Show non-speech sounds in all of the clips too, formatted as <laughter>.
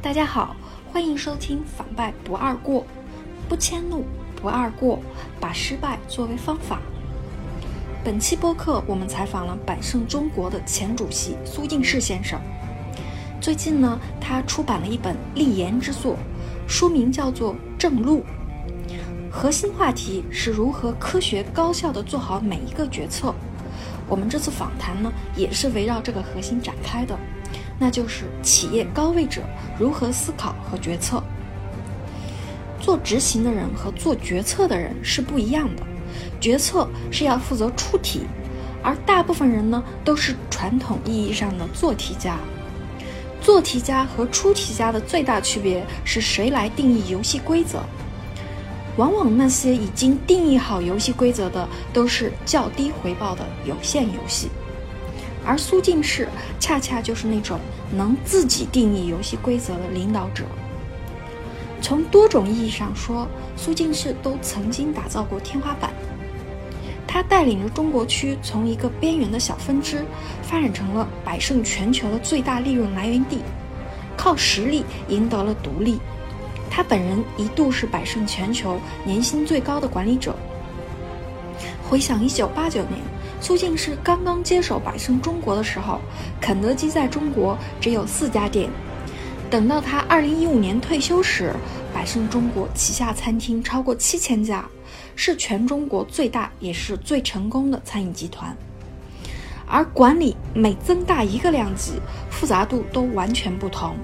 大家好，欢迎收听反败不二过，不迁怒，不二过，把失败作为方法。本期播客我们采访了百胜中国的前主席苏进士先生。最近呢，他出版了一本立言之作，书名叫做《正路》，核心话题是如何科学高效地做好每一个决策。我们这次访谈呢，也是围绕这个核心展开的。那就是企业高位者如何思考和决策。做执行的人和做决策的人是不一样的，决策是要负责出题，而大部分人呢都是传统意义上的做题家。做题家和出题家的最大区别是谁来定义游戏规则。往往那些已经定义好游戏规则的都是较低回报的有限游戏。而苏进士恰恰就是那种能自己定义游戏规则的领导者。从多种意义上说，苏进士都曾经打造过天花板。他带领着中国区从一个边缘的小分支，发展成了百胜全球的最大利润来源地，靠实力赢得了独立。他本人一度是百胜全球年薪最高的管理者。回想一九八九年。苏进士刚刚接手百胜中国的时候，肯德基在中国只有四家店。等到他二零一五年退休时，百胜中国旗下餐厅超过七千家，是全中国最大也是最成功的餐饮集团。而管理每增大一个量级，复杂度都完全不同。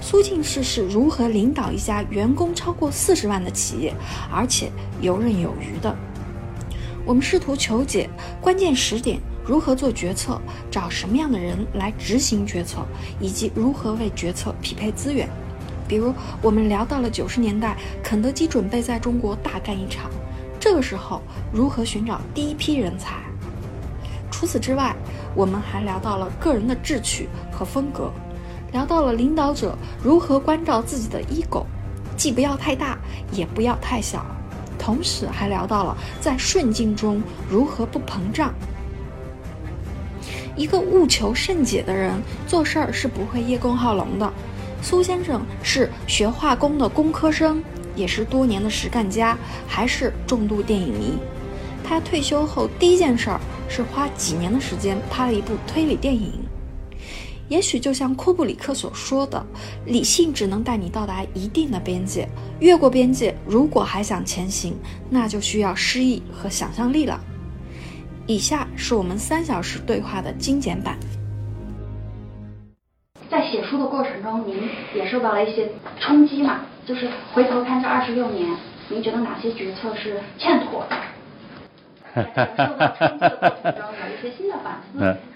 苏进士是如何领导一家员工超过四十万的企业，而且游刃有余的？我们试图求解关键时点如何做决策，找什么样的人来执行决策，以及如何为决策匹配资源。比如，我们聊到了九十年代，肯德基准备在中国大干一场，这个时候如何寻找第一批人才。除此之外，我们还聊到了个人的志趣和风格，聊到了领导者如何关照自己的 ego，既不要太大，也不要太小。同时还聊到了在顺境中如何不膨胀。一个务求甚解的人做事儿是不会叶公好龙的。苏先生是学化工的工科生，也是多年的实干家，还是重度电影迷。他退休后第一件事儿是花几年的时间拍了一部推理电影。也许就像库布里克所说的，理性只能带你到达一定的边界，越过边界，如果还想前行，那就需要诗意和想象力了。以下是我们三小时对话的精简版。在写书的过程中，您也受到了一些冲击嘛？就是回头看这二十六年，您觉得哪些决策是欠妥的？受到冲击的过程中，有一些新的反思。<laughs>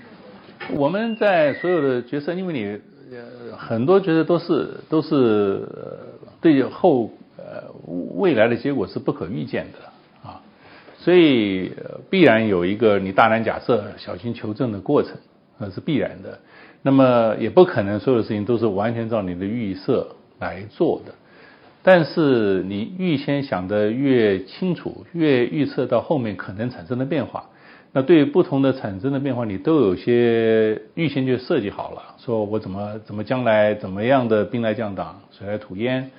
我们在所有的角色，因为你呃很多角色都是都是对后呃未来的结果是不可预见的啊，所以必然有一个你大胆假设、小心求证的过程，那是必然的。那么也不可能所有事情都是完全照你的预设来做的，但是你预先想的越清楚，越预测到后面可能产生的变化。那对于不同的产生的变化，你都有些预先就设计好了，说我怎么怎么将来怎么样的兵来将挡，水来土掩。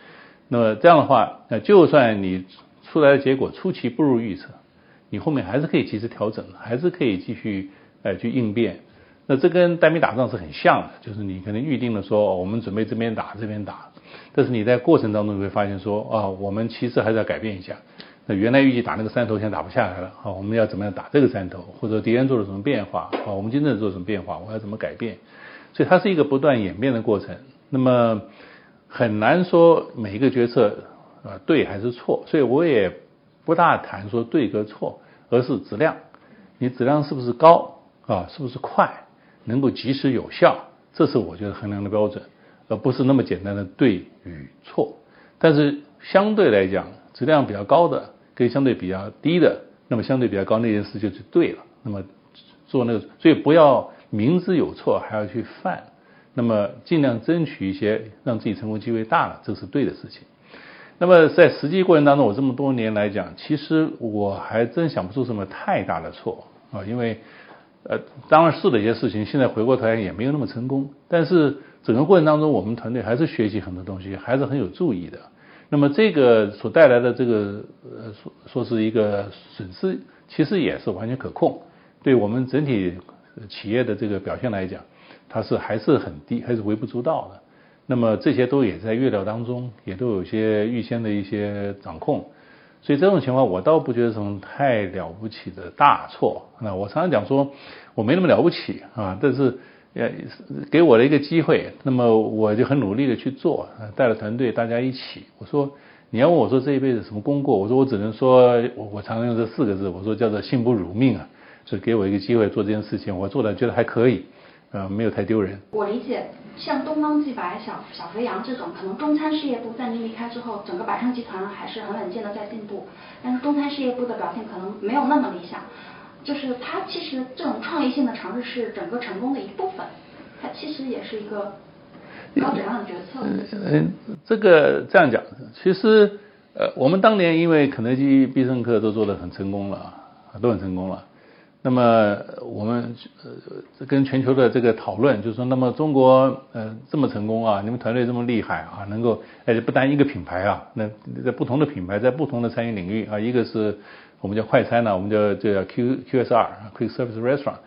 那么这样的话，那就算你出来的结果出其不如预测，你后面还是可以及时调整，还是可以继续呃去应变。那这跟单兵打仗是很像的，就是你可能预定了说我们准备这边打这边打，但是你在过程当中你会发现说啊，我们其实还是要改变一下。那原来预计打那个山头，现在打不下来了。好，我们要怎么样打这个山头？或者敌人做了什么变化？好，我们今天做什么变化？我要怎么改变？所以它是一个不断演变的过程。那么很难说每一个决策啊对还是错。所以我也不大谈说对和错，而是质量。你质量是不是高啊？是不是快？能够及时有效？这是我觉得衡量的标准，而不是那么简单的对与错。但是相对来讲，质量比较高的。跟相对比较低的，那么相对比较高那件事就是对了。那么做那个，所以不要明知有错还要去犯，那么尽量争取一些让自己成功机会大了，这是对的事情。那么在实际过程当中，我这么多年来讲，其实我还真想不出什么太大的错啊，因为呃，当然是的一些事情，现在回过头来也没有那么成功。但是整个过程当中，我们团队还是学习很多东西，还是很有注意的。那么这个所带来的这个呃说说是一个损失，其实也是完全可控。对我们整体企业的这个表现来讲，它是还是很低，还是微不足道的。那么这些都也在预料当中，也都有些预先的一些掌控。所以这种情况，我倒不觉得什么太了不起的大错。那我常常讲说，我没那么了不起啊，但是。呃，给我的一个机会，那么我就很努力的去做，带了团队，大家一起。我说，你要问我说这一辈子什么功过，我说我只能说，我我常用这四个字，我说叫做幸不辱命啊，是给我一个机会做这件事情，我做的觉得还可以，呃，没有太丢人。我理解，像东方既白、小小肥羊这种，可能中餐事业部在您离开之后，整个百胜集团还是很稳健的在进步，但是中餐事业部的表现可能没有那么理想。就是它其实这种创意性的尝试是整个成功的一部分，它其实也是一个高质量的决策。嗯，这个这样讲，其实呃，我们当年因为肯德基、必胜客都做得很成功了，都很成功了。那么我们呃跟全球的这个讨论，就是说，那么中国呃这么成功啊，你们团队这么厉害啊，能够而且不单一个品牌啊，那在不同的品牌，在不同的餐饮领域啊，一个是。我们叫快餐呢，我们叫这叫 Q QSR，Quick Service Restaurant，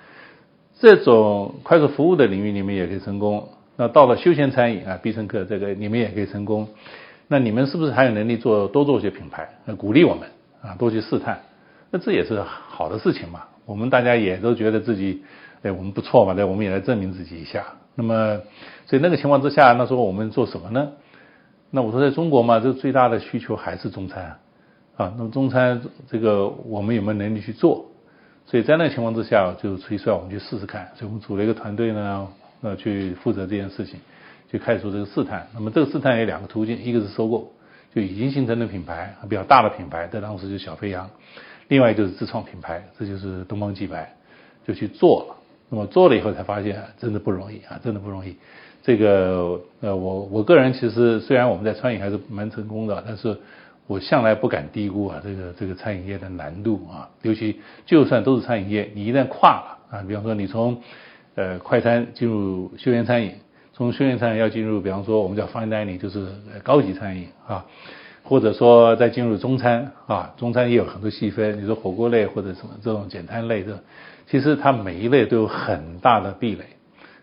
这种快速服务的领域你们也可以成功。那到了休闲餐饮啊，必胜客这个你们也可以成功。那你们是不是还有能力做多做一些品牌？鼓励我们啊，多去试探。那这也是好的事情嘛。我们大家也都觉得自己哎我们不错嘛，对，我们也来证明自己一下。那么所以那个情况之下，那时候我们做什么呢？那我说在中国嘛，这最大的需求还是中餐。啊，啊那么中餐这个我们有没有能力去做？所以在那情况之下，就推出来我们去试试看。所以我们组了一个团队呢，呃，去负责这件事情，就开始做这个试探。那么这个试探有两个途径，一个是收购，就已经形成的品牌比较大的品牌，在当时就小飞扬；另外就是自创品牌，这就是东方既白，就去做了。那么做了以后才发现，真的不容易啊，真的不容易。这个呃，我我个人其实虽然我们在餐饮还是蛮成功的，但是。我向来不敢低估啊，这个这个餐饮业的难度啊，尤其就算都是餐饮业，你一旦跨了啊，比方说你从呃快餐进入休闲餐饮，从休闲餐饮要进入，比方说我们叫 fine dining，就是高级餐饮啊，或者说再进入中餐啊，中餐也有很多细分，你说火锅类或者什么这种简餐类的，其实它每一类都有很大的壁垒，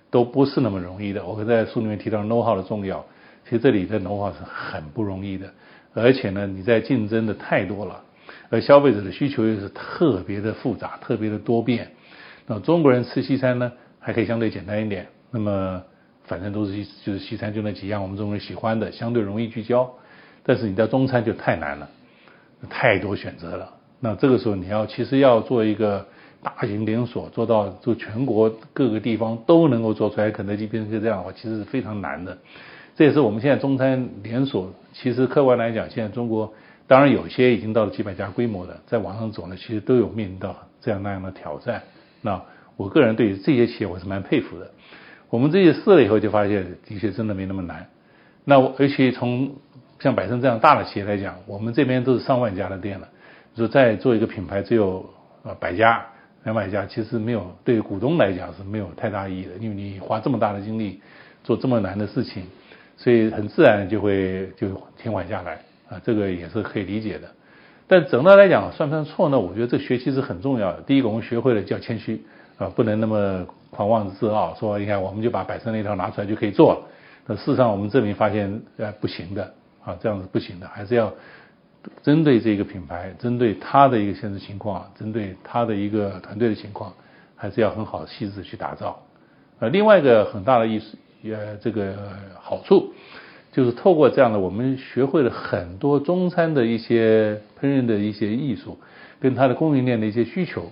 都不是那么容易的。我会在书里面提到 know how 的重要，其实这里的 know how 是很不容易的。而且呢，你在竞争的太多了，而消费者的需求又是特别的复杂、特别的多变。那中国人吃西餐呢，还可以相对简单一点。那么反正都是就是西餐就那几样，我们中国人喜欢的，相对容易聚焦。但是你到中餐就太难了，太多选择了。那这个时候你要其实要做一个大型连锁，做到就全国各个地方都能够做出来，肯德基变成这样的话，其实是非常难的。这也是我们现在中餐连锁，其实客观来讲，现在中国当然有些已经到了几百家规模的，在往上走呢，其实都有面临到这样那样的挑战。那我个人对于这些企业我是蛮佩服的。我们这些试了以后，就发现的确真的没那么难。那我而且从像百胜这样大的企业来讲，我们这边都是上万家的店了，说再做一个品牌只有呃百家两百家，其实没有对股东来讲是没有太大意义的，因为你花这么大的精力做这么难的事情。所以很自然就会就停缓下来啊，这个也是可以理解的。但整个来讲，算不算错呢？我觉得这学习是很重要的。第一个，我们学会了叫谦虚啊，不能那么狂妄自傲，说你看我们就把百胜那套拿出来就可以做了。那事实上我们证明发现呃不行的啊，这样子不行的，还是要针对这个品牌，针对他的一个现实情况，针对他的一个团队的情况，还是要很好细致去打造。呃，另外一个很大的意思。呃，这个好处就是透过这样的，我们学会了很多中餐的一些烹饪的一些艺术，跟它的供应链的一些需求。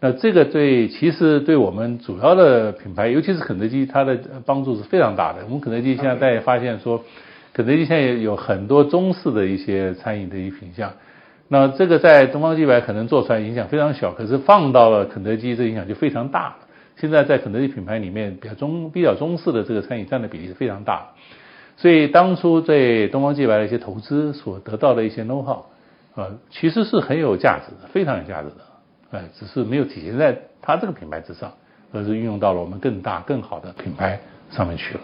那这个对其实对我们主要的品牌，尤其是肯德基，它的帮助是非常大的。我们肯德基现在大家发现说，肯德基现在有很多中式的一些餐饮的一品相。那这个在东方既白可能做出来影响非常小，可是放到了肯德基，这影响就非常大。现在在肯德基品牌里面比较中比较中式的这个餐饮占的比例是非常大，所以当初在东方既白的一些投资所得到的一些 know how，呃，其实是很有价值的，非常有价值的，呃，只是没有体现在它这个品牌之上，而是运用到了我们更大更好的品牌上面去了。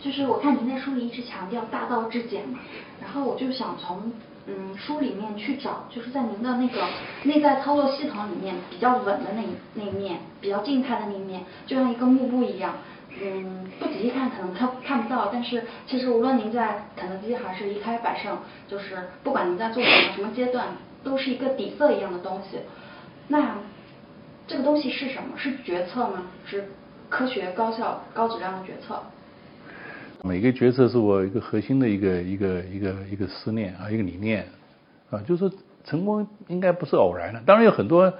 就是我看您在书里一直强调大道至简嘛，然后我就想从嗯书里面去找，就是在您的那个内在操作系统里面比较稳的那那一面，比较静态的那一面，就像一个幕布一样。嗯，不仔细看可能看看不到，但是其实无论您在肯德基还是一开百胜，就是不管您在做什么什么阶段，都是一个底色一样的东西。那这个东西是什么？是决策吗？是科学、高效、高质量的决策？每个决策是我一个核心的一个一个一个一个思念啊，一个理念啊，就是成功应该不是偶然的，当然有很多。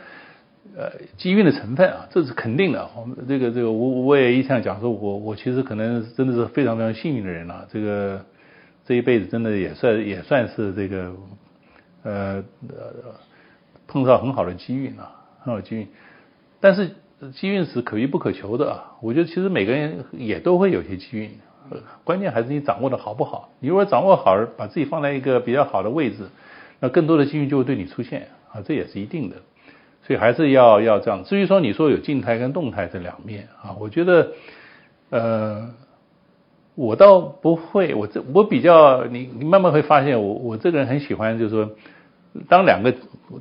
呃，机运的成分啊，这是肯定的。我们这个这个，我我也一向讲说，我我其实可能真的是非常非常幸运的人了。这个这一辈子真的也算也算是这个呃碰到很好的机遇啊，很好的机遇。但是机运是可遇不可求的啊。我觉得其实每个人也都会有些机运，关键还是你掌握的好不好。你如果掌握好，把自己放在一个比较好的位置，那更多的机遇就会对你出现啊，这也是一定的。所以还是要要这样。至于说你说有静态跟动态这两面啊，我觉得，呃，我倒不会。我这我比较你你慢慢会发现，我我这个人很喜欢，就是说，当两个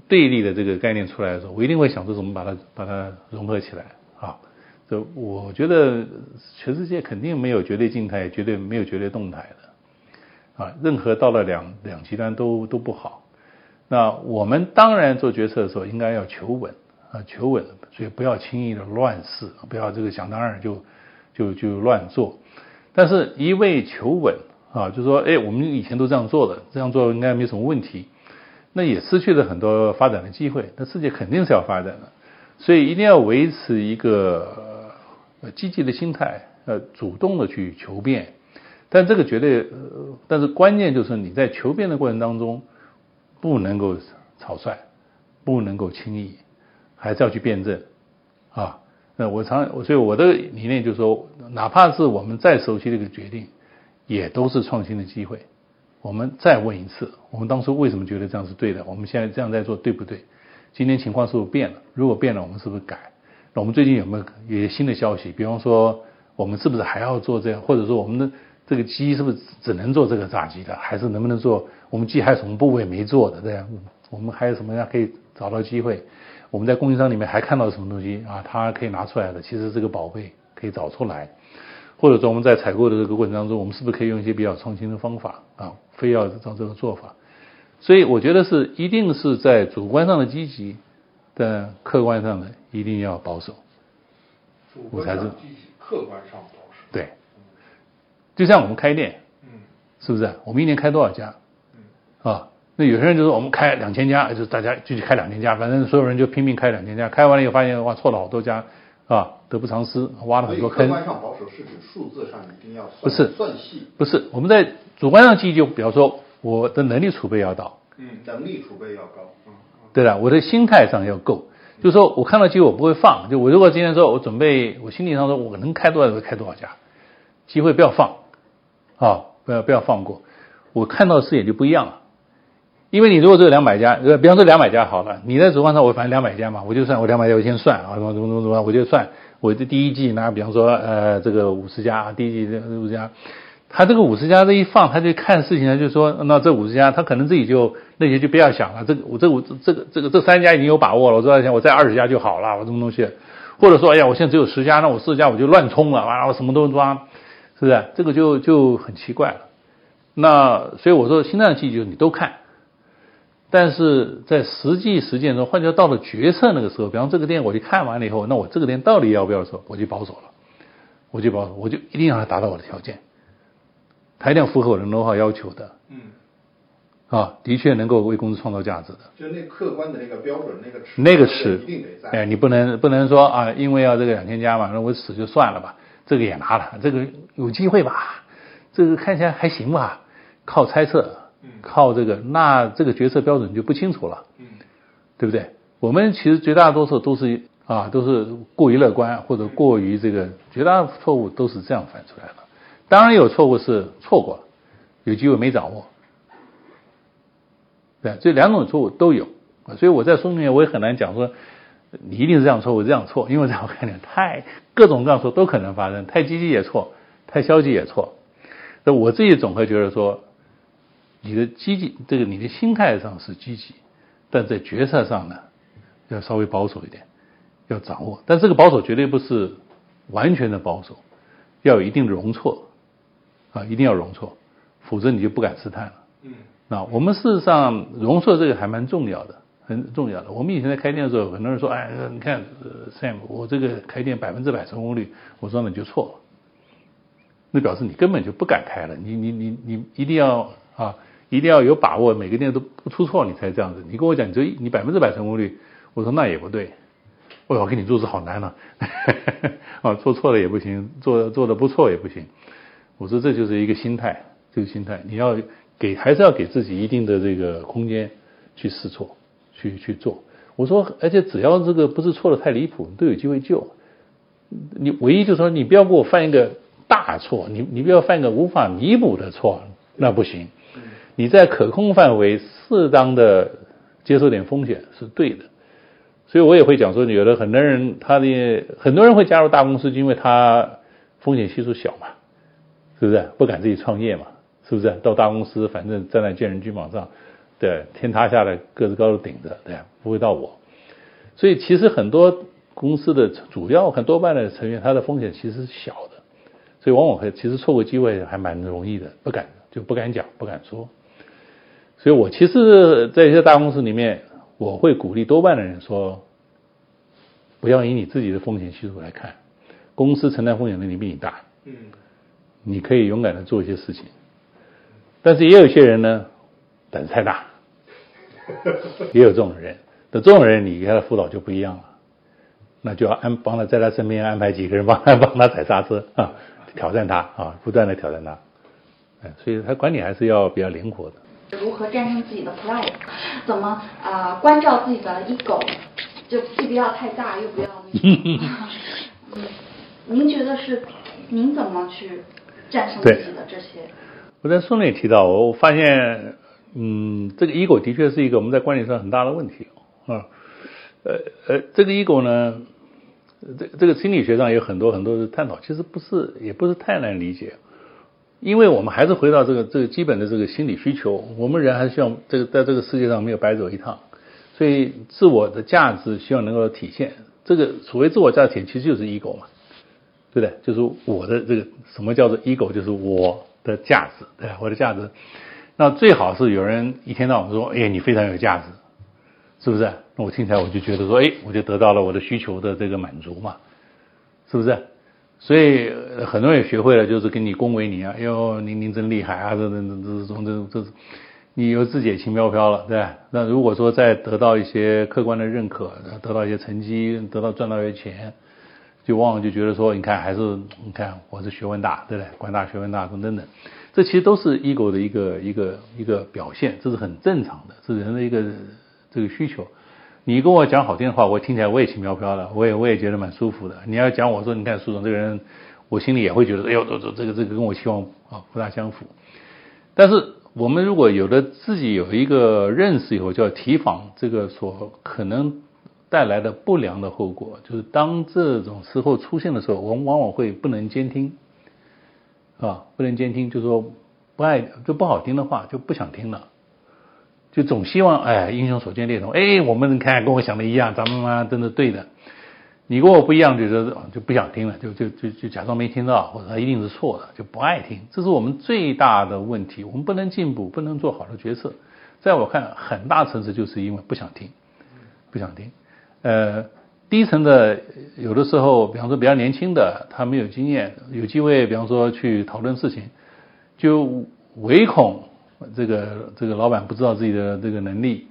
对立的这个概念出来的时候，我一定会想着怎么把它把它融合起来。我觉得全世界肯定没有绝对静态，绝对没有绝对动态的啊。任何到了两两极端都都不好。那我们当然做决策的时候应该要求稳啊，求稳，所以不要轻易的乱试，不要这个想当然就就就乱做。但是一味求稳啊，就说哎，我们以前都这样做的，这样做应该没什么问题，那也失去了很多发展的机会。那世界肯定是要发展的，所以一定要维持一个呃积极的心态，呃，主动的去求变。但这个绝对呃，但是关键就是你在求变的过程当中。不能够草率，不能够轻易，还是要去辩证啊。那我常，所以我的理念就是说，哪怕是我们再熟悉这个决定，也都是创新的机会。我们再问一次，我们当初为什么觉得这样是对的？我们现在这样在做对不对？今天情况是不是变了？如果变了，我们是不是改？我们最近有没有有些新的消息？比方说，我们是不是还要做这样？或者说，我们的这个鸡是不是只能做这个炸鸡的？还是能不能做？我们鸡还有什么部位没做的？这样，我们还有什么样可以找到机会？我们在供应商里面还看到什么东西啊？它可以拿出来的，其实这个宝贝可以找出来。或者说我们在采购的这个过程当中，我们是不是可以用一些比较创新的方法啊？非要照这个做法？所以我觉得是一定是在主观上的积极，但客观上呢一定要保守。我才是，客观上保守。对，就像我们开店，嗯，是不是？我们一年开多少家？啊，那有些人就说我们开两千家，就是大家继续开两千家，反正所有人就拼命开两千家，开完了以后发现哇错了好多家，啊，得不偿失，挖了很多坑。客观上保守是指数字上一定要不是算细，不是我们在主观上记忆就比方说我的能力储备要到，嗯，能力储备要高，嗯，对了，我的心态上要够，就是说我看到机会我不会放，就我如果今天说我准备，我心理上说我能开多少就开多少家，机会不要放，啊，不要不要放过，我看到的视野就不一样了。因为你如果只有两百家，呃，比方说两百家好了，你在主观上我反正两百家嘛，我就算我两百家我先算啊，怎么怎么怎么怎么，我就算我的第一季拿，比方说呃这个五十家，第一季这五十家，他这个五十家这一放，他就看事情呢，就说那这五十家他可能自己就那些就不要想了，这个我这五这这个这个这三家已经有把握了，我道想我再二十家就好了，我什么东西，或者说哎呀我现在只有十家，那我四家我就乱冲了，完了我什么都抓，是不是？这个就就很奇怪了。那所以我说心脏记忆就是你都看。但是在实际实践中，换句话到了决策那个时候，比方这个店我去看完了以后，那我这个店到底要不要做，我就保守了，我就保守，我就一定要它达到我的条件，它一定要符合我的 know how 要求的，嗯，啊，的确能够为公司创造价值的，就那客观的那个标准那个尺，那个尺一定得在，哎，你不能不能说啊，因为要这个两千家嘛，那我死就算了吧，这个也拿了，这个有机会吧，这个看起来还行吧，靠猜测。靠这个，那这个决策标准就不清楚了，嗯，对不对？我们其实绝大多数都是啊，都是过于乐观或者过于这个，绝大错误都是这样犯出来的。当然有错误是错过了，有机会没掌握，对，这两种错误都有。所以我在书里面我也很难讲说你一定是这样错误这样错，因为在我看来太各种各样错都可能发生，太积极也错，太消极也错。那我自己总会觉得说，你的积极，这个你的心态上是积极，但在决策上呢，要稍微保守一点，要掌握。但这个保守绝对不是完全的保守，要有一定的容错啊，一定要容错，否则你就不敢试探了。嗯，那我们事实上容错这个还蛮重要的。很重要的。我们以前在开店的时候，很多人说：“哎，你看，Sam，我这个开店百分之百成功率。”我说：“那你就错了，那表示你根本就不敢开了。你你你你一定要啊，一定要有把握，每个店都不出错，你才这样子。你跟我讲你这你百分之百成功率，我说那也不对。我跟你做事好难呢，<laughs> 啊，做错了也不行，做做的不错也不行。我说这就是一个心态，这个心态，你要给还是要给自己一定的这个空间去试错。”去去做，我说，而且只要这个不是错的太离谱，你都有机会救。你唯一就是说，你不要给我犯一个大错，你你不要犯一个无法弥补的错，那不行。你在可控范围适当的接受点风险是对的。所以我也会讲说，有的很多人他的很多人会加入大公司，因为他风险系数小嘛，是不是？不敢自己创业嘛，是不是？到大公司反正站在见人肩膀上。对，天塌下来个子高的顶着，对，不会到我。所以其实很多公司的主要很多半的成员，他的风险其实是小的，所以往往会其实错过机会还蛮容易的，不敢就不敢讲，不敢说。所以我其实在一些大公司里面，我会鼓励多半的人说，不要以你自己的风险系数来看，公司承担风险能力比你大，嗯，你可以勇敢的做一些事情，但是也有些人呢，胆子太大。也有这种人，那这种人你给他的辅导就不一样了，那就要安帮他在他身边安排几个人 <laughs> 帮他帮他踩刹车啊，挑战他啊，不断的挑战他，哎，所以他管理还是要比较灵活的。如何战胜自己的 pride？怎么啊关照自己的 ego？就既不要太大，又不要那个。<laughs> 嗯，您觉得是您怎么去战胜自己的这些？我在书里提到，我我发现。嗯，这个 ego 的确是一个我们在管理上很大的问题啊。呃呃，这个 ego 呢，这这个心理学上有很多很多的探讨，其实不是也不是太难理解，因为我们还是回到这个这个基本的这个心理需求，我们人还是希望这个在这个世界上没有白走一趟，所以自我的价值希望能够体现。这个所谓自我价值体现，其实就是 ego 嘛，对不对？就是我的这个什么叫做 ego，就是我的价值，对？我的价值。那最好是有人一天到晚说：“哎，你非常有价值，是不是？”那我听起来我就觉得说：“哎，我就得到了我的需求的这个满足嘛，是不是？”所以很多人也学会了，就是跟你恭维你啊，哟，您您真厉害啊，这这这这这这，你又自己也轻飘飘了，对吧？那如果说再得到一些客观的认可，得到一些成绩，得到赚到一些钱，就往往就觉得说：“你看，还是你看我是学问大，对不对？官大学问大，等等等。”这其实都是 ego 的一个一个一个表现，这是很正常的，是人的一个这个需求。你跟我讲好听的话，我听起来我也轻飘飘的，我也我也觉得蛮舒服的。你要讲我说，你看苏总这个人，我心里也会觉得，哎呦，这这这个这个跟我期望啊不大相符。但是我们如果有了自己有一个认识以后，就要提防这个所可能带来的不良的后果，就是当这种时候出现的时候，我们往往会不能监听。啊，不能监听，就说不爱就不好听的话就不想听了，就总希望哎英雄所见略同，哎我们看跟我想的一样，咱们妈真的对的，你跟我不一样，就说就不想听了，就就就就假装没听到，或者他一定是错的，就不爱听，这是我们最大的问题，我们不能进步，不能做好的决策，在我看很大层次就是因为不想听，不想听，呃。低层的有的时候，比方说比较年轻的，他没有经验，有机会，比方说去讨论事情，就唯恐这个这个老板不知道自己的这个能力，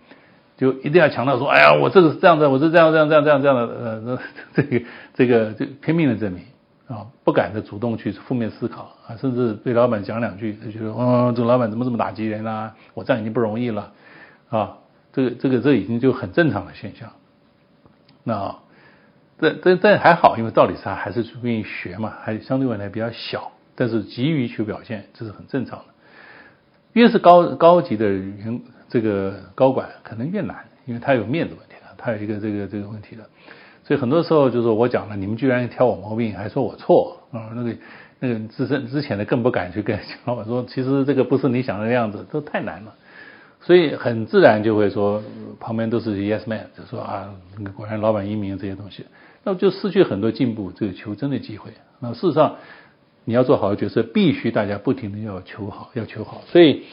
就一定要强调说，哎呀，我这个是这样的，我是这样这样这样这样这样的，呃，这这个这个就拼命的证明啊，不敢的主动去负面思考啊，甚至对老板讲两句，就觉得，嗯，这个老板怎么这么打击人啊？我这样已经不容易了啊，这个这个这已经就很正常的现象，那。但但但还好，因为道理上还是愿意学嘛，还相对来比较小，但是急于求表现，这是很正常的。越是高高级的员，这个高管可能越难，因为他有面子问题的，他有一个这个这个问题的，所以很多时候就是我讲了，你们居然挑我毛病，还说我错啊？那个那个资深之前的更不敢去跟老板说，其实这个不是你想的样子，这太难了。所以很自然就会说，旁边都是 yes man，就说啊，果然老板英明这些东西，那么就失去很多进步这个求真的机会。那事实上，你要做好的角色，必须大家不停的要求好，要求好。所以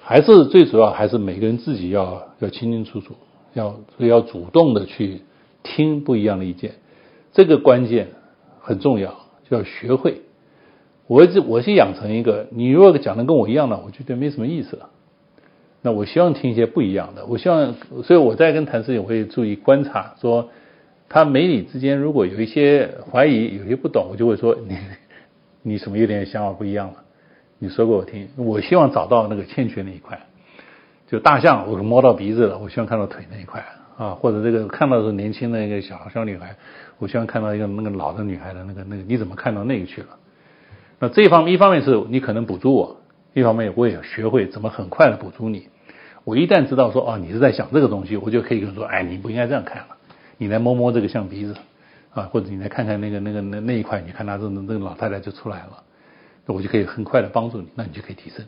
还是最主要，还是每个人自己要要清清楚楚，要要主动的去听不一样的意见，这个关键很重要，就要学会。我我是养成一个，你如果讲的跟我一样的，我觉得没什么意思了。那我希望听一些不一样的，我希望，所以我在跟谭师也会注意观察，说他眉宇之间如果有一些怀疑，有些不懂，我就会说你你什么有点想法不一样了，你说给我听。我希望找到那个欠缺那一块，就大象我摸到鼻子了，我希望看到腿那一块啊，或者这个看到是年轻的一个小小女孩，我希望看到一个那个老的女孩的那个那个，你怎么看到那个去了？那这一方面，一方面是你可能补助我，一方面我也学会怎么很快的补助你。我一旦知道说哦，你是在想这个东西，我就可以跟说，哎，你不应该这样看了，你来摸摸这个象鼻子，啊，或者你来看看那个那个那那一块，你看他这那个老太太就出来了，那我就可以很快的帮助你，那你就可以提升。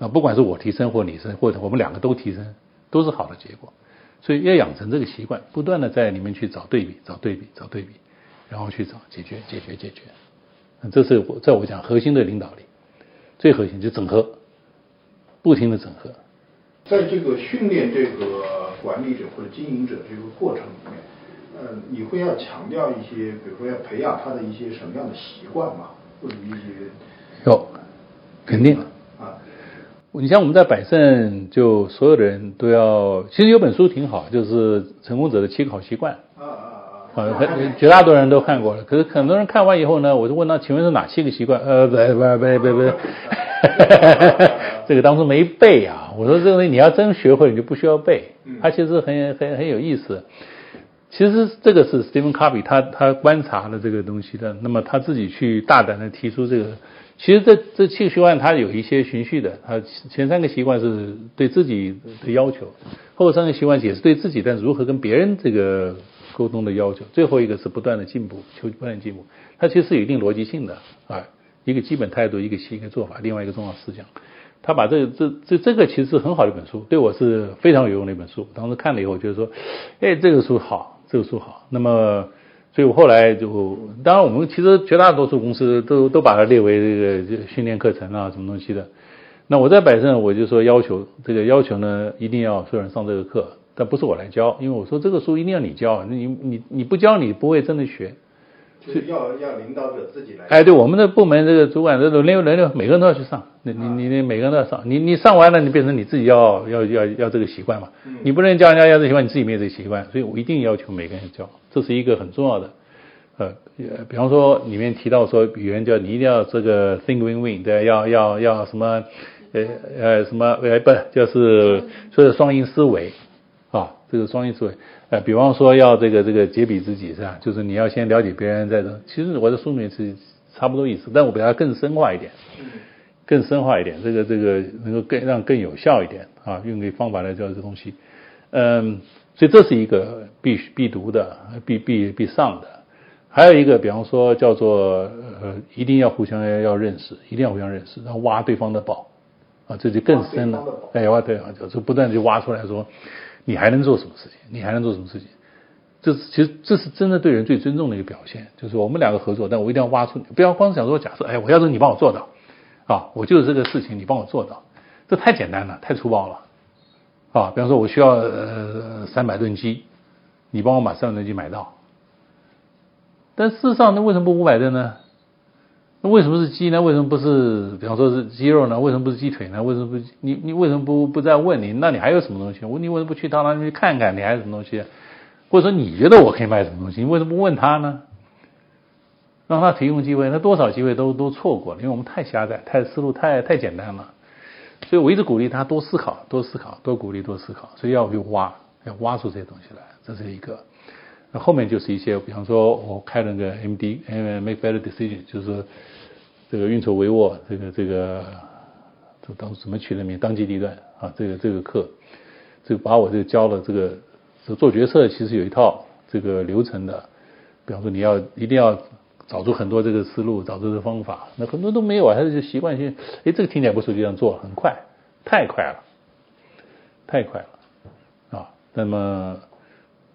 啊，不管是我提升或你升，或者我们两个都提升，都是好的结果。所以要养成这个习惯，不断的在里面去找对比，找对比，找对比，然后去找解决，解决，解决。这是我在我讲核心的领导力，最核心就整合，不停的整合。在这个训练这个管理者或者经营者这个过程里面，呃，你会要强调一些，比如说要培养他的一些什么样的习惯嘛，或者一些有，肯定啊。你像我们在百盛，就所有的人都要，其实有本书挺好，就是《成功者的七个好习惯》啊啊啊，很绝大多数人都看过了。可是很多人看完以后呢，我就问他，请问是哪七个习惯？呃，不不不不不。<laughs> 这个当初没背啊！我说这个东西你要真学会，你就不需要背。它其实很很很有意思。其实这个是 Stephen Covey 他他观察了这个东西的，那么他自己去大胆的提出这个。其实这这七个习惯它有一些循序的，它前三个习惯是对自己的要求，后三个习惯也是对自己，但如何跟别人这个沟通的要求，最后一个是不断的进步，求不断进步。它其实是有一定逻辑性的啊。一个基本态度，一个一个做法，另外一个重要思想。他把这这这这个其实是很好的一本书，对我是非常有用的一本书。当时看了以后，就是说，哎，这个书好，这个书好。那么，所以我后来就，当然我们其实绝大多数公司都都把它列为这个训练课程啊，什么东西的。那我在百盛，我就说要求这个要求呢，一定要所有人上这个课，但不是我来教，因为我说这个书一定要你教，你你你不教你不会真的学。是要要领导者自己来。哎，对，我们的部门这个主管这轮流轮流，每个人都要去上。你你你你每个人都要上。你你上完了，你变成你自己要要要要这个习惯嘛。你不能教人家要这习惯，你自己没有这个习惯。所以我一定要求每个人教，这是一个很重要的。呃，比方说里面提到说，语言叫你一定要这个 think win win，对，要要要什么呃呃什么呃不就是说的双赢思维啊，这个双赢思维。呃，比方说要这个这个解彼知己是吧？就是你要先了解别人，再这。其实我的书里面是差不多意思，但我比它更深化一点，更深化一点，这个这个能够更让更有效一点啊，用个方法来教这东西。嗯，所以这是一个必须必读的、必必必上的。还有一个，比方说叫做呃，一定要互相要要认识，一定要互相认识，然后挖对方的宝啊，这就更深了。哎，挖对方就是不断就挖出来说。你还能做什么事情？你还能做什么事情？这是其实这是真的对人最尊重的一个表现，就是我们两个合作，但我一定要挖出你，不要光想说假设，哎，我要是你帮我做到，啊，我就是这个事情你帮我做到，这太简单了，太粗暴了，啊，比方说我需要呃三百吨鸡，你帮我把三百吨鸡买到，但事实上那为什么不五百吨呢？那为什么是鸡呢？为什么不是？比方说是鸡肉呢？为什么不是鸡腿呢？为什么不？你你为什么不不再问你？那你还有什么东西？我你为什么不去到那里去看看？你还有什么东西？或者说你觉得我可以卖什么东西？你为什么不问他呢？让他提供机会，那多少机会都都错过了，因为我们太狭窄，太思路太太简单了。所以我一直鼓励他多思考，多思考，多鼓励，多思考。所以要去挖，要挖出这些东西来，这是一个。那后面就是一些，比方说我开了个 M D，Make Better Decision，就是这个运筹帷幄，这个这个这当怎么取的名？当机立断啊，这个这个课，这个把我这个教了这个做决策，其实有一套这个流程的，比方说你要一定要找出很多这个思路，找出的方法，那很多都没有啊，他就习惯性，哎，这个听起来不错，就这样做，很快，太快了，太快了啊。那么，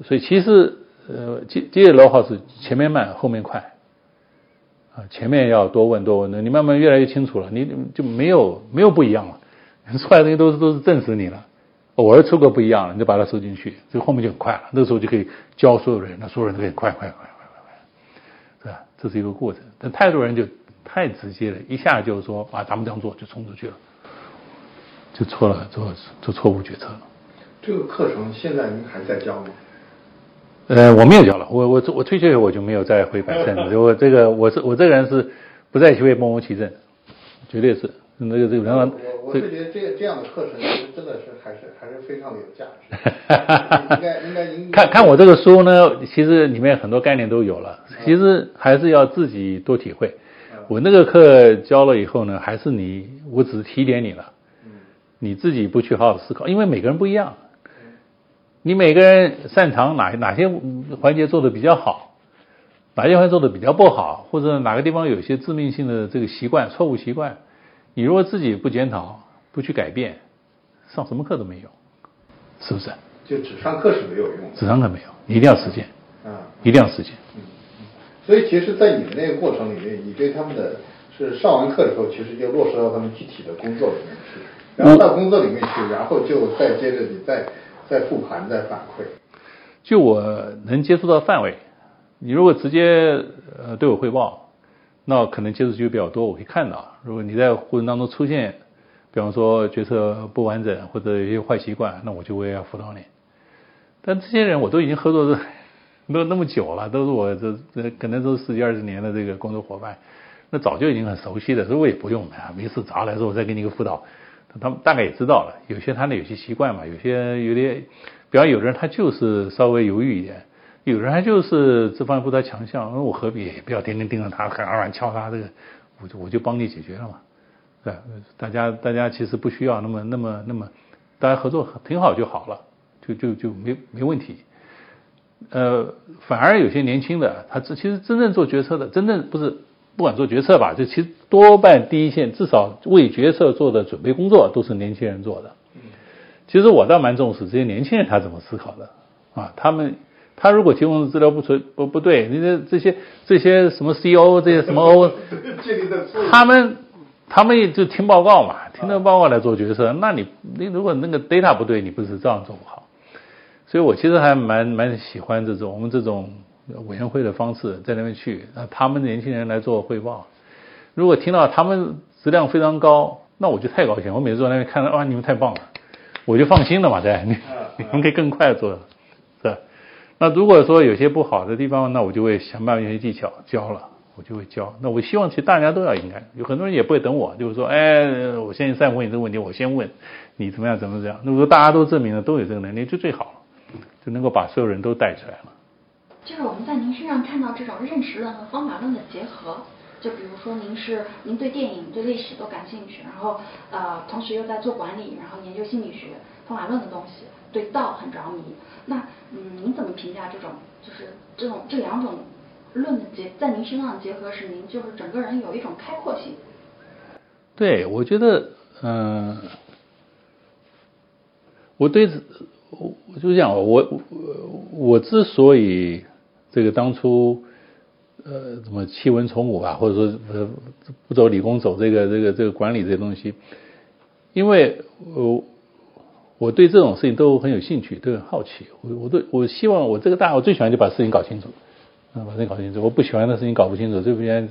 所以其实呃，接接着老好是前面慢，后面快啊，前面要多问多问，那你慢慢越来越清楚了，你就没有没有不一样了，<laughs> 出来的东西都是都是证实你了。偶尔出个不一样了，你就把它收进去，这后面就很快了。那个时候就可以教所有人，那所有人都可以快快快快快快，是吧？这是一个过程。但太多人就太直接了，一下就说啊，咱们这样做就冲出去了，就错了，做做错误决策了。这个课程现在您还在教吗？呃，我没有教了，我我我退休以后我就没有再回百 <laughs> 胜了。我这个我是我这个人是不在其位不谋其政，绝对是。那个这个，然后我我是觉得这这样的课程其实真的是还是还是非常的有价值。<laughs> 应该应该应该看看我这个书呢，其实里面很多概念都有了，其实还是要自己多体会。我那个课教了以后呢，还是你，我只是提点你了。你自己不去好好思考，因为每个人不一样。你每个人擅长哪哪些环节做的比较好，哪些环节做的比较不好，或者哪个地方有一些致命性的这个习惯、错误习惯。你如果自己不检讨、不去改变，上什么课都没用，是不是？就只上课是没有用。只上课没有，你一定要实践。啊，一定要实践。嗯嗯。所以，其实，在你们那个过程里面，你对他们的是上完课以后，其实就落实到他们具体的工作里面去，然后到工作里面去，然后就再接着你再在复盘、在反馈。就我能接触到范围，你如果直接呃对我汇报。那可能接触就比较多，我会看到。如果你在过程当中出现，比方说决策不完整或者有些坏习惯，那我就会要辅导你。但这些人我都已经合作 <laughs> 都那么久了，都是我这这可能都是十几二十年的这个工作伙伴，那早就已经很熟悉了，所以我也不用啊，没事找来说我再给你一个辅导，他们大概也知道了。有些他的有些习惯嘛，有些有点，比方有的人他就是稍微犹豫一点。有人还就是这方面不太强项，那我何必不要天天盯着他，很耳软敲他这个，我就我就帮你解决了嘛，对，大家大家其实不需要那么那么那么，大家合作挺好就好了，就就就没没问题。呃，反而有些年轻的，他这其实真正做决策的，真正不是不管做决策吧，就其实多半第一线至少为决策做的准备工作都是年轻人做的。其实我倒蛮重视这些年轻人他怎么思考的啊，他们。他如果提供的资料不纯不不对，你这这些这些什么 C O 这些什么 <laughs> O，他们他们也就听报告嘛，听那报告来做决策。那你你如果那个 data 不对，你不是照样做不好。所以我其实还蛮蛮喜欢这种我们这种委员会的方式，在那边去，那他们年轻人来做汇报。如果听到他们质量非常高，那我就太高兴。我每次坐那边看到哇，你们太棒了，我就放心了嘛，对，你你们可以更快做。是那如果说有些不好的地方，那我就会想办法用些技巧教了，我就会教。那我希望其实大家都要应该，有很多人也不会等我，就是说，哎，我现在再问你这个问题，我先问你怎么样，怎么怎么样。如果大家都证明了都有这个能力，就最好了，就能够把所有人都带出来了。就是我们在您身上看到这种认识论和方法论的结合，就比如说您是您对电影、对历史都感兴趣，然后呃，同时又在做管理，然后研究心理学、方法论的东西。对道很着迷，那嗯，您怎么评价这种就是这种这两种论的结在您身上的结合，使您就是整个人有一种开阔性？对，我觉得嗯，我对我我就讲我我我之所以这个当初呃怎么弃文从武吧，或者说呃不走理工走这个这个这个管理这些东西，因为我。我对这种事情都很有兴趣，都很好奇。我我都我希望我这个大，我最喜欢就把事情搞清楚，啊，把事情搞清楚。我不喜欢的事情搞不清楚，这边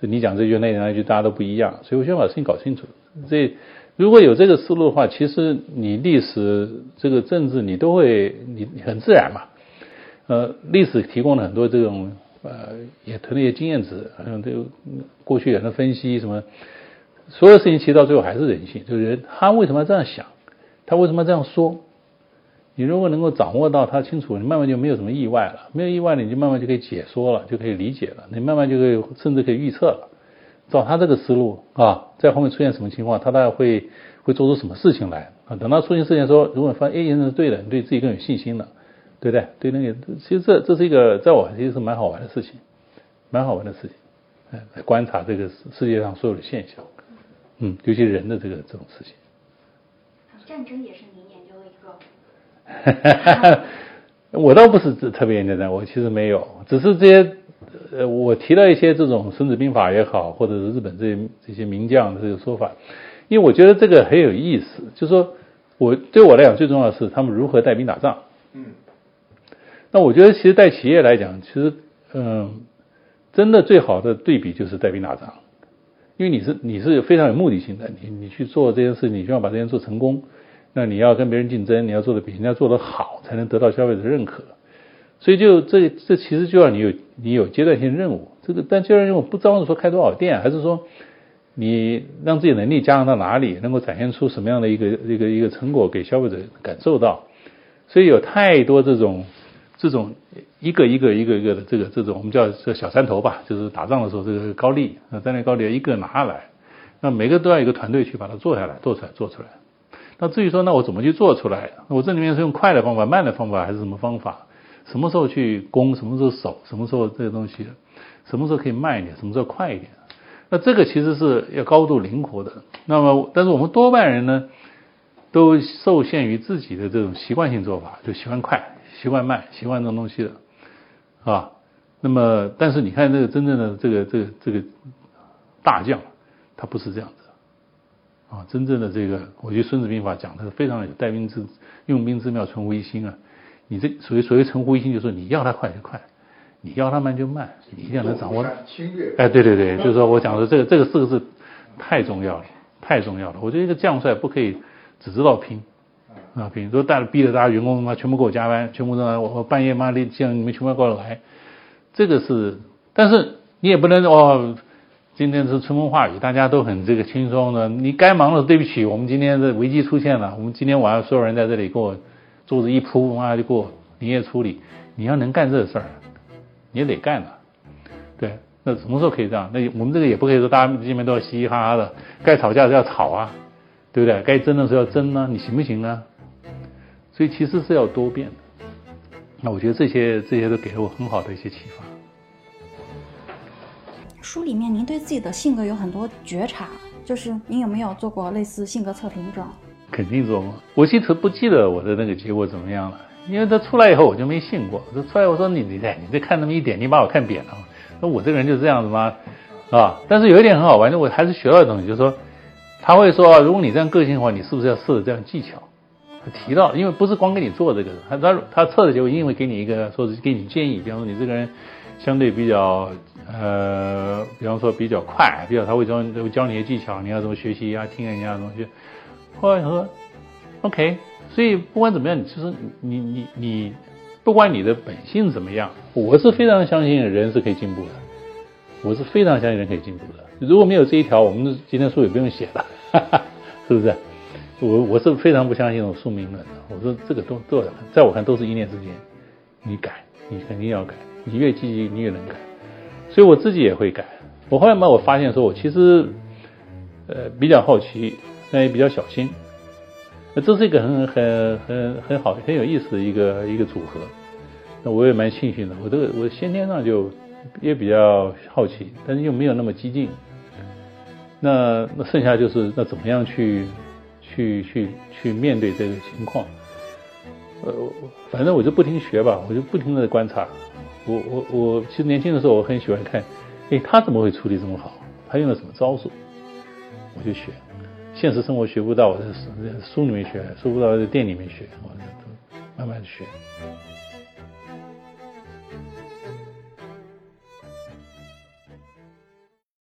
你讲这句那讲那句，大家都不一样。所以我希望把事情搞清楚。这如果有这个思路的话，其实你历史这个政治你都会你很自然嘛。呃，历史提供了很多这种呃也囤了一些经验值，好像这个过去人的分析什么，所有事情其实到最后还是人性，就是人他为什么要这样想。他为什么要这样说？你如果能够掌握到他清楚，你慢慢就没有什么意外了。没有意外，你就慢慢就可以解说了，就可以理解了。你慢慢就可以甚至可以预测了。照他这个思路啊，在后面出现什么情况，他大概会会做出什么事情来啊？等到出现事情说，如果发现 A 先生是对的，你对自己更有信心了，对不对？对那个，其实这这是一个在我其实是蛮好玩的事情，蛮好玩的事情，哎，观察这个世界上所有的现象，嗯，尤其人的这个这种事情。战争也是您研究的一个。<laughs> 我倒不是特别研究的，我其实没有，只是这些，呃，我提到一些这种《孙子兵法》也好，或者是日本这些这些名将的这个说法，因为我觉得这个很有意思，就是说我对我来讲最重要的是他们如何带兵打仗。嗯。那我觉得其实带企业来讲，其实嗯，真的最好的对比就是带兵打仗，因为你是你是非常有目的性的，你你去做这件事，你需要把这件事做成功。那你要跟别人竞争，你要做的比人家做的好，才能得到消费者认可。所以就这这其实就要你有你有阶段性任务。这个但阶段任务不光是说开多少店，还是说你让自己能力加强到哪里，能够展现出什么样的一个一个一个成果给消费者感受到。所以有太多这种这种一个一个一个一个的这个这种我们叫这小山头吧，就是打仗的时候这个高丽啊，战略高丽一个拿下来，那每个都要一个团队去把它做下来，做出来做出来。那至于说，那我怎么去做出来？我这里面是用快的方法、慢的方法，还是什么方法？什么时候去攻？什么时候守？什么时候这个东西？什么时候可以慢一点？什么时候快一点？那这个其实是要高度灵活的。那么，但是我们多半人呢，都受限于自己的这种习惯性做法，就喜欢快、习惯慢、习惯这种东西的，啊。那么，但是你看这个真正的这个这个这个大将，他不是这样子。啊，真正的这个，我觉得《孙子兵法》讲的是非常有带兵之用兵之妙，存乎一心啊。你这所谓所谓存乎一心，就是说你要他快就快，你要他慢就慢，你一定要能掌握。哎，对对对，就是说我讲的这个这个四个字太重要了，太重要了。我觉得一个将帅不可以只知道拼啊拼，说带了逼着大家员工妈全部给我加班，全部都我我半夜妈的叫你们全部过来，这个是，但是你也不能哦。今天是春风化雨，大家都很这个轻松的。你该忙的，对不起，我们今天的危机出现了。我们今天晚上所有人在这里给我桌子一铺，哇就给我营业处理。你要能干这事儿，你也得干了。对，那什么时候可以这样？那我们这个也不可以说大家见面都要嘻嘻哈哈的，该吵架是要吵啊，对不对？该争的时候要争呢，你行不行呢？所以其实是要多变的。那我觉得这些这些都给了我很好的一些启发。书里面，您对自己的性格有很多觉察，就是您有没有做过类似性格测评这种？肯定做过，我其实不记得我的那个结果怎么样了，因为他出来以后我就没信过。这出来我说你你再你再看那么一点，你把我看扁了。那我这个人就是这样子吗？啊？但是有一点很好玩，就我还是学到的东西，就是说他会说，如果你这样个性的话，你是不是要试着这样技巧？他提到，因为不是光给你做这个，他他他测的结果一定会给你一个，说是给你建议，比方说你这个人相对比较。呃，比方说比较快，比较他会教会教你一些技巧，你要怎么学习啊，听人家的东西。后来他说，OK，所以不管怎么样，其实你你你，不管你的本性怎么样，我是非常相信人是可以进步的，我是非常相信人可以进步的。如果没有这一条，我们今天书也不用写了，哈 <laughs> 哈是不是？我我是非常不相信这种宿命论的。我说这个都都在我看都是一念之间，你改，你肯定要改，你越积极，你越能改。所以我自己也会改。我后来嘛，我发现说，我其实，呃，比较好奇，但也比较小心。那这是一个很很很很好很有意思的一个一个组合。那我也蛮庆幸的，我这个我先天上就也比较好奇，但是又没有那么激进。那那剩下就是那怎么样去去去去面对这个情况？呃，反正我就不停学吧，我就不停的观察。我我我其实年轻的时候我很喜欢看，哎，他怎么会处理这么好？他用了什么招数？我就学，现实生活学不到，我在书里面学，学不到在店里面学，我就慢慢的学。